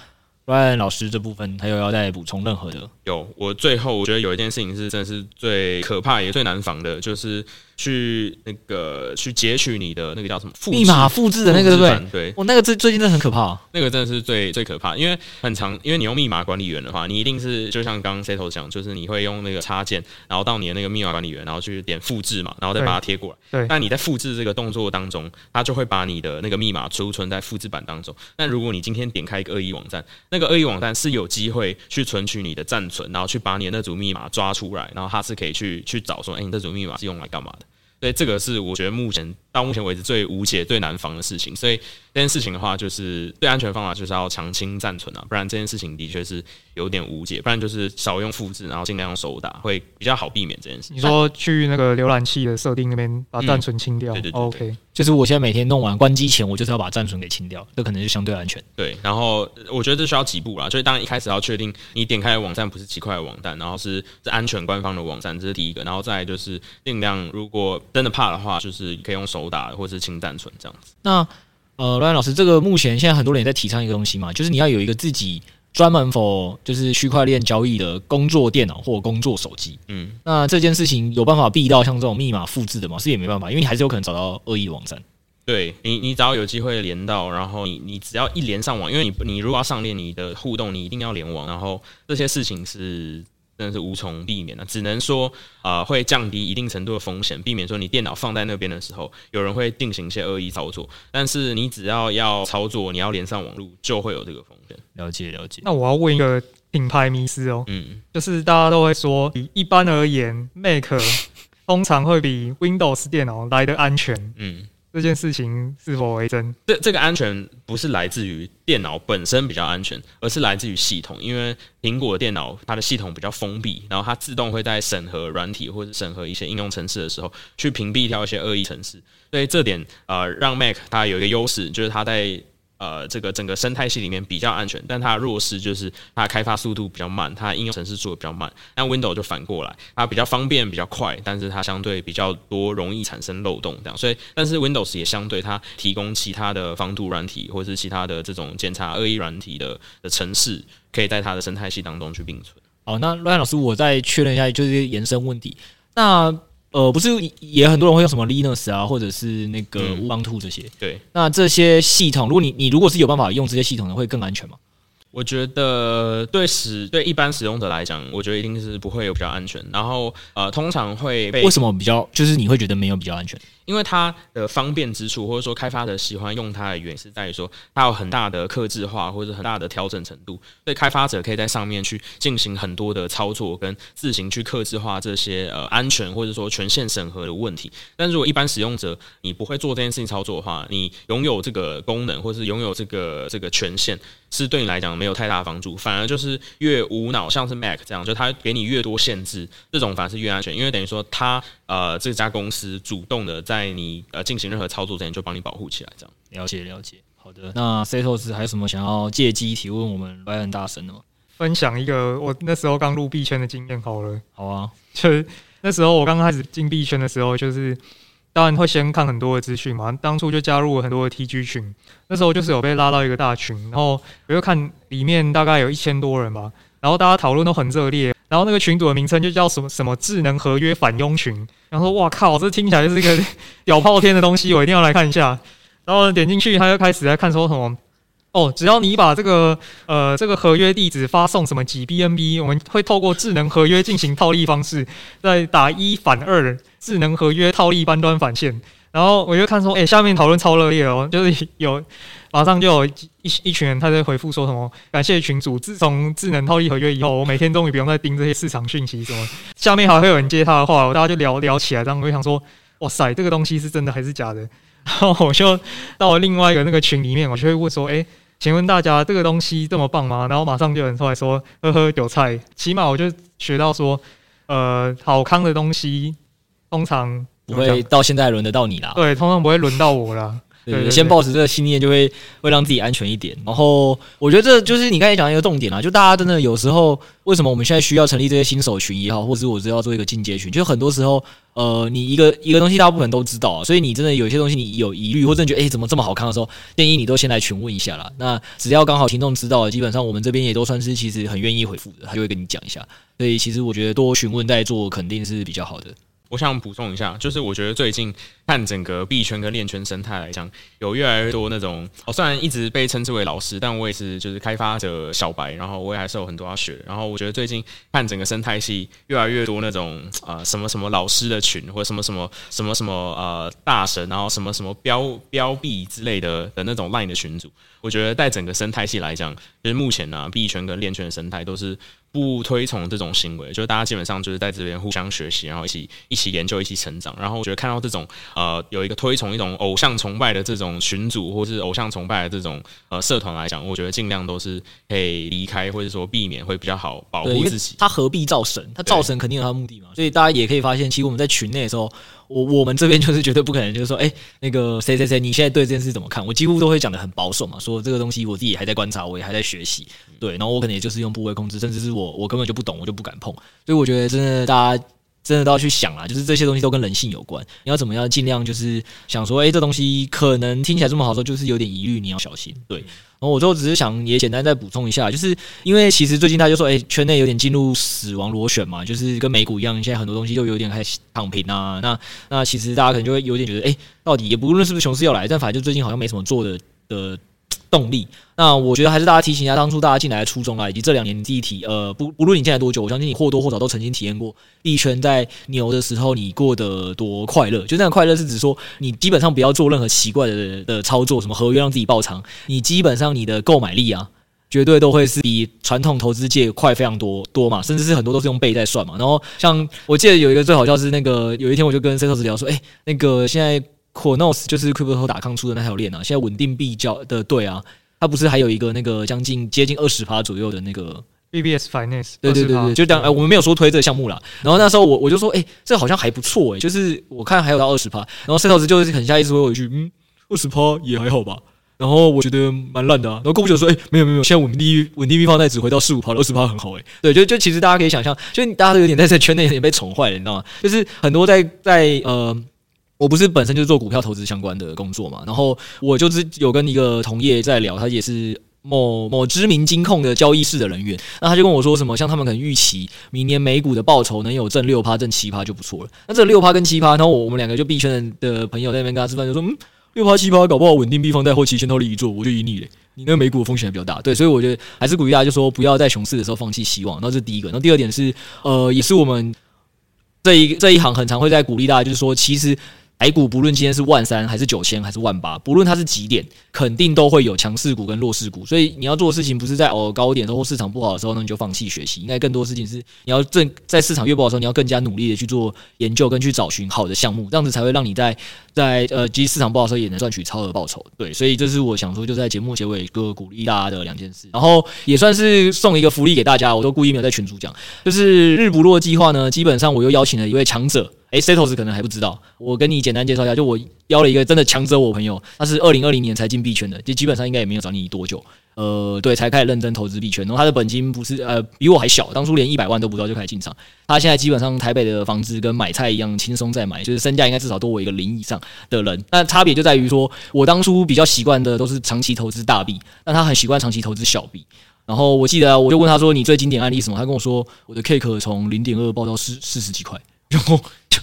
Ryan 老师这部分他又要再补充任何的？有，我最后我觉得有一件事情是真是最可怕也最难防的，就是。去那个去截取你的那个叫什么复密码复制的那个对不对？对，我、哦、那个最最近真的很可怕、啊，那个真的是最最可怕，因为很长，因为你用密码管理员的话，你一定是就像刚刚 Seto 讲，就是你会用那个插件，然后到你的那个密码管理员，然后去点复制嘛，然后再把它贴过来。对。但你在复制这个动作当中，它就会把你的那个密码储存在复制版当中。但如果你今天点开一个恶意网站，那个恶意网站是有机会去存取你的暂存，然后去把你的那组密码抓出来，然后它是可以去去找说，哎、欸，你这组密码是用来干嘛的？对，这个是我觉得目前到目前为止最无解、最难防的事情。所以这件事情的话，就是最安全的方法就是要强清暂存啊，不然这件事情的确是有点无解。不然就是少用复制，然后尽量用手打，会比较好避免这件事情。你说去那个浏览器的设定那边把暂存清掉，嗯、对，对，，OK。就是我现在每天弄完关机前，我就是要把暂存给清掉，这可能就相对安全。对，然后我觉得这需要几步啦，所以当然一开始要确定你点开的网站不是奇怪的网站，然后是是安全官方的网站，这是第一个。然后再来就是尽量，如果真的怕的话，就是可以用手打或者是清暂存这样子。那呃，罗安老师，这个目前现在很多人也在提倡一个东西嘛，就是你要有一个自己。专门 for 就是区块链交易的工作电脑或工作手机，嗯，那这件事情有办法避到像这种密码复制的吗？是也没办法，因为你还是有可能找到恶意网站。对你，你只要有机会连到，然后你你只要一连上网，因为你你如果要上链，你的互动你一定要联网，然后这些事情是。真的是无从避免的，只能说啊、呃，会降低一定程度的风险，避免说你电脑放在那边的时候，有人会进行一些恶意操作。但是你只要要操作，你要连上网络，就会有这个风险。了解了解。那我要问一个品牌迷思哦，嗯，就是大家都会说，一般而言，Mac 通常会比 Windows 电脑来的安全，嗯。这件事情是否为真？这这个安全不是来自于电脑本身比较安全，而是来自于系统。因为苹果电脑它的系统比较封闭，然后它自动会在审核软体或者审核一些应用程式的时候，去屏蔽掉一些恶意程式。所以这点啊，让 Mac 它有一个优势，就是它在。呃，这个整个生态系里面比较安全，但它的弱势就是它的开发速度比较慢，它应用程式做的比较慢。那 Windows 就反过来，它比较方便、比较快，但是它相对比较多容易产生漏洞这样。所以，但是 Windows 也相对它提供其他的防毒软体，或者是其他的这种检查恶意软体的的程式，可以在它的生态系当中去并存。好，那 Ryan 老师，我再确认一下，就是延伸问题。那呃，不是，也很多人会用什么 Linux 啊，或者是那个 Ubuntu 这些。对，那这些系统，如果你你如果是有办法用这些系统的，会更安全吗？我觉得对使对一般使用者来讲，我觉得一定是不会有比较安全。然后呃，通常会被为什么比较就是你会觉得没有比较安全？因为它的方便之处，或者说开发者喜欢用它的原因是在于说，它有很大的克制化或者很大的调整程度，所以开发者可以在上面去进行很多的操作，跟自行去克制化这些呃安全或者说权限审核的问题。但如果一般使用者你不会做这件事情操作的话，你拥有这个功能或是拥有这个这个权限，是对你来讲没有太大帮助，反而就是越无脑，像是 Mac 这样，就它给你越多限制，这种反而是越安全，因为等于说它呃这家公司主动的在你呃进行任何操作之前就帮你保护起来，这样。了解了解，好的。那 Setos 还有什么想要借机提问我们 Ryan 大神的吗？分享一个我那时候刚入币圈的经验好了。好啊，就是那时候我刚开始进币圈的时候，就是。当然会先看很多的资讯嘛，当初就加入了很多的 TG 群，那时候就是有被拉到一个大群，然后我就看里面大概有一千多人吧，然后大家讨论都很热烈，然后那个群组的名称就叫什么什么智能合约反佣群，然后说哇靠，这听起来就是一个屌爆天的东西，我一定要来看一下，然后点进去他就开始在看说什么。哦，只要你把这个呃这个合约地址发送什么几 BNB，我们会透过智能合约进行套利方式，再打一反二智能合约套利搬端返现。然后我就看说，哎、下面讨论超热烈哦，就是有马上就有一一群人他在回复说什么，感谢群主，自从智能套利合约以后，我每天终于不用再盯这些市场讯息什么。下面还会有人接他的话，我大家就聊聊起来，这样我就想说，哇塞，这个东西是真的还是假的？然后我就到了另外一个那个群里面，我就会问说，哎、欸。请问大家这个东西这么棒吗？然后马上就有人出来说：“呵呵，韭菜。”起码我就学到说，呃，好康的东西通常不会到现在轮得到你啦。对，通常不会轮到我啦。对，先保持这个信念，就会会让自己安全一点。然后，我觉得这就是你刚才讲的一个重点啊，就大家真的有时候，为什么我们现在需要成立这些新手群也好，或者是我是要做一个进阶群，就很多时候，呃，你一个一个东西大部分都知道啊，所以你真的有些东西你有疑虑，或者你觉得诶怎么这么好看的时候，建议你都先来询问一下啦。那只要刚好听众知道了，基本上我们这边也都算是其实很愿意回复的，他就会跟你讲一下。所以其实我觉得多询问再做肯定是比较好的。我想补充一下，就是我觉得最近看整个币圈跟链圈生态来讲，有越来越多那种，哦虽然一直被称之为老师，但我也是就是开发者小白，然后我也还是有很多要学。然后我觉得最近看整个生态系越来越多那种啊、什么什么老师的群，或者什么什么什么什么呃大神，然后什么什么标标币之类的的那种 line 的群组，我觉得在整个生态系来讲，就是目前呢、币圈跟链圈的生态都是。不推崇这种行为，就是大家基本上就是在这边互相学习，然后一起一起研究，一起成长。然后我觉得看到这种呃有一个推崇一种偶像崇拜的这种群组，或是偶像崇拜的这种呃社团来讲，我觉得尽量都是可以离开，或者说避免会比较好保护自己。他何必造神？他造神肯定有他的目的嘛。所以大家也可以发现，其实我们在群内的时候。我我们这边就是绝对不可能，就是说，哎、欸，那个谁谁谁，你现在对这件事怎么看？我几乎都会讲的很保守嘛，说这个东西我自己还在观察，我也还在学习，对，然后我可能也就是用部位控制，甚至是我我根本就不懂，我就不敢碰。所以我觉得真的大家真的都要去想啊，就是这些东西都跟人性有关，你要怎么样尽量就是想说，哎、欸，这东西可能听起来这么好说，就是有点疑虑，你要小心，对。然后我就只是想也简单再补充一下，就是因为其实最近大家就说，哎，圈内有点进入死亡螺旋嘛，就是跟美股一样，现在很多东西就有点开始躺平啊。那那其实大家可能就会有点觉得，哎，到底也不论是不是熊市要来，但反正就最近好像没什么做的的。动力，那我觉得还是大家提醒一下，当初大家进来的初衷啊，以及这两年你自己体，呃，不不论你进来多久，我相信你或多或少都曾经体验过币圈在牛的时候你过得多快乐。就这样快乐是指说，你基本上不要做任何奇怪的的操作，什么合约让自己爆仓，你基本上你的购买力啊，绝对都会是比传统投资界快非常多多嘛，甚至是很多都是用倍在算嘛。然后像我记得有一个最好笑是那个有一天我就跟 Setos 聊说，哎，那个现在。Cronos 就是 Crypto 打抗出的那条链啊，现在稳定币交的对啊，它不是还有一个那个将近接近二十趴左右的那个 BBS Finance？对对对对，就这样。哎，我们没有说推这个项目啦。然后那时候我我就说，哎，这好像还不错哎，就是我看还有到二十趴。然后 Setos 就是很下意识回我一句，嗯，二十趴也还好吧。然后我觉得蛮烂的啊。然后过不久说，哎，没有没有，现在稳定稳定币放贷只回到四五趴了，二十趴很好哎。对，就就其实大家可以想象，就大家都有点在这圈内有点被宠坏了，你知道吗？就是很多在在呃。我不是本身就是做股票投资相关的工作嘛，然后我就是有跟一个同业在聊，他也是某某知名金控的交易室的人员，那他就跟我说什么，像他们可能预期明年美股的报酬能有挣六趴、挣七趴就不错了。那这六趴跟七趴，然后我们两个就币圈的朋友在那边跟他吃饭，就说嗯，六趴七趴搞不好稳定币放贷后期先套利一做，我就赢你嘞。你那个美股的风险还比较大，对，所以我觉得还是鼓励大家，就说不要在熊市的时候放弃希望。那这是第一个，那第二点是，呃，也是我们这一这一行很常会在鼓励大家，就是说其实。台股不论今天是万三还是九千还是万八，不论它是几点，肯定都会有强势股跟弱势股。所以你要做的事情不是在偶尔高点的时候或市场不好的时候，那你就放弃学习。应该更多事情是你要正在市场越不好的时候，你要更加努力的去做研究跟去找寻好的项目，这样子才会让你在在呃即使市场不好的时候也能赚取超额报酬。对，所以这是我想说，就在节目结尾哥鼓励大家的两件事，然后也算是送一个福利给大家。我都故意没有在群主讲，就是日不落计划呢，基本上我又邀请了一位强者。诶 Setos 可能还不知道，我跟你简单介绍一下，就我邀了一个真的强者，我朋友，他是二零二零年才进币圈的，就基本上应该也没有找你多久，呃，对，才开始认真投资币圈，然后他的本金不是呃比我还小，当初连一百万都不到就开始进场，他现在基本上台北的房子跟买菜一样轻松在买，就是身价应该至少多我一个零以上的人，那差别就在于说我当初比较习惯的都是长期投资大币，但他很习惯长期投资小币，然后我记得我就问他说，你最经典案例什么？他跟我说我的 Cake 从零点二爆到四四十几块，然后。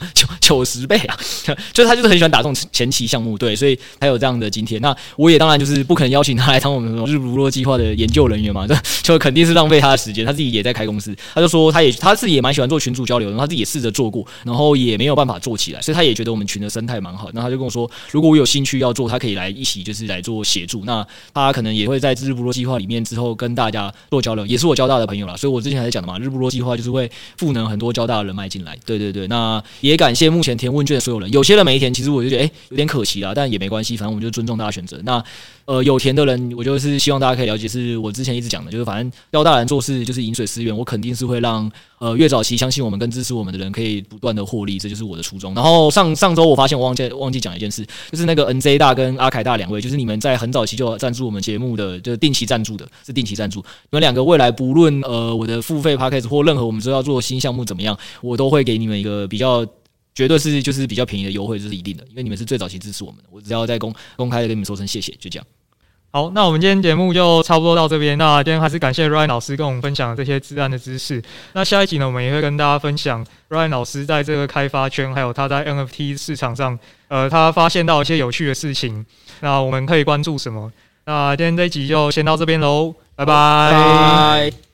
九九十倍啊！就是他就是很喜欢打这种前期项目，对，所以他有这样的今天。那我也当然就是不可能邀请他来当我们日不落计划的研究人员嘛，这 就肯定是浪费他的时间。他自己也在开公司，他就说他也他自己也蛮喜欢做群组交流的，他自己也试着做过，然后也没有办法做起来，所以他也觉得我们群的生态蛮好。那他就跟我说，如果我有兴趣要做，他可以来一起就是来做协助。那他可能也会在日不落计划里面之后跟大家做交流，也是我交大的朋友啦。所以我之前还在讲的嘛，日不落计划就是会赋能很多交大的人脉进来。对对对，那。也感谢目前填问卷的所有人，有些人没填，其实我就觉得哎、有点可惜啦，但也没关系，反正我们就尊重大家选择。那呃有填的人，我就是希望大家可以了解，是我之前一直讲的，就是反正廖大人做事就是饮水思源，我肯定是会让呃越早期相信我们跟支持我们的人可以不断的获利，这就是我的初衷。然后上上周我发现我忘记忘记讲一件事，就是那个 NZ 大跟阿凯大两位，就是你们在很早期就赞助我们节目的，就是定期赞助的，是定期赞助。你们两个未来不论呃我的付费 Podcast 或任何我们知道做新项目怎么样，我都会给你们一个比较绝对是就是比较便宜的优惠，这是一定的，因为你们是最早期支持我们的。我只要在公公开的跟你们说声谢谢，就这样。好，那我们今天节目就差不多到这边。那今天还是感谢 Ryan 老师跟我们分享这些资安的知识。那下一集呢，我们也会跟大家分享 Ryan 老师在这个开发圈，还有他在 NFT 市场上，呃，他发现到一些有趣的事情。那我们可以关注什么？那今天这一集就先到这边喽，拜拜。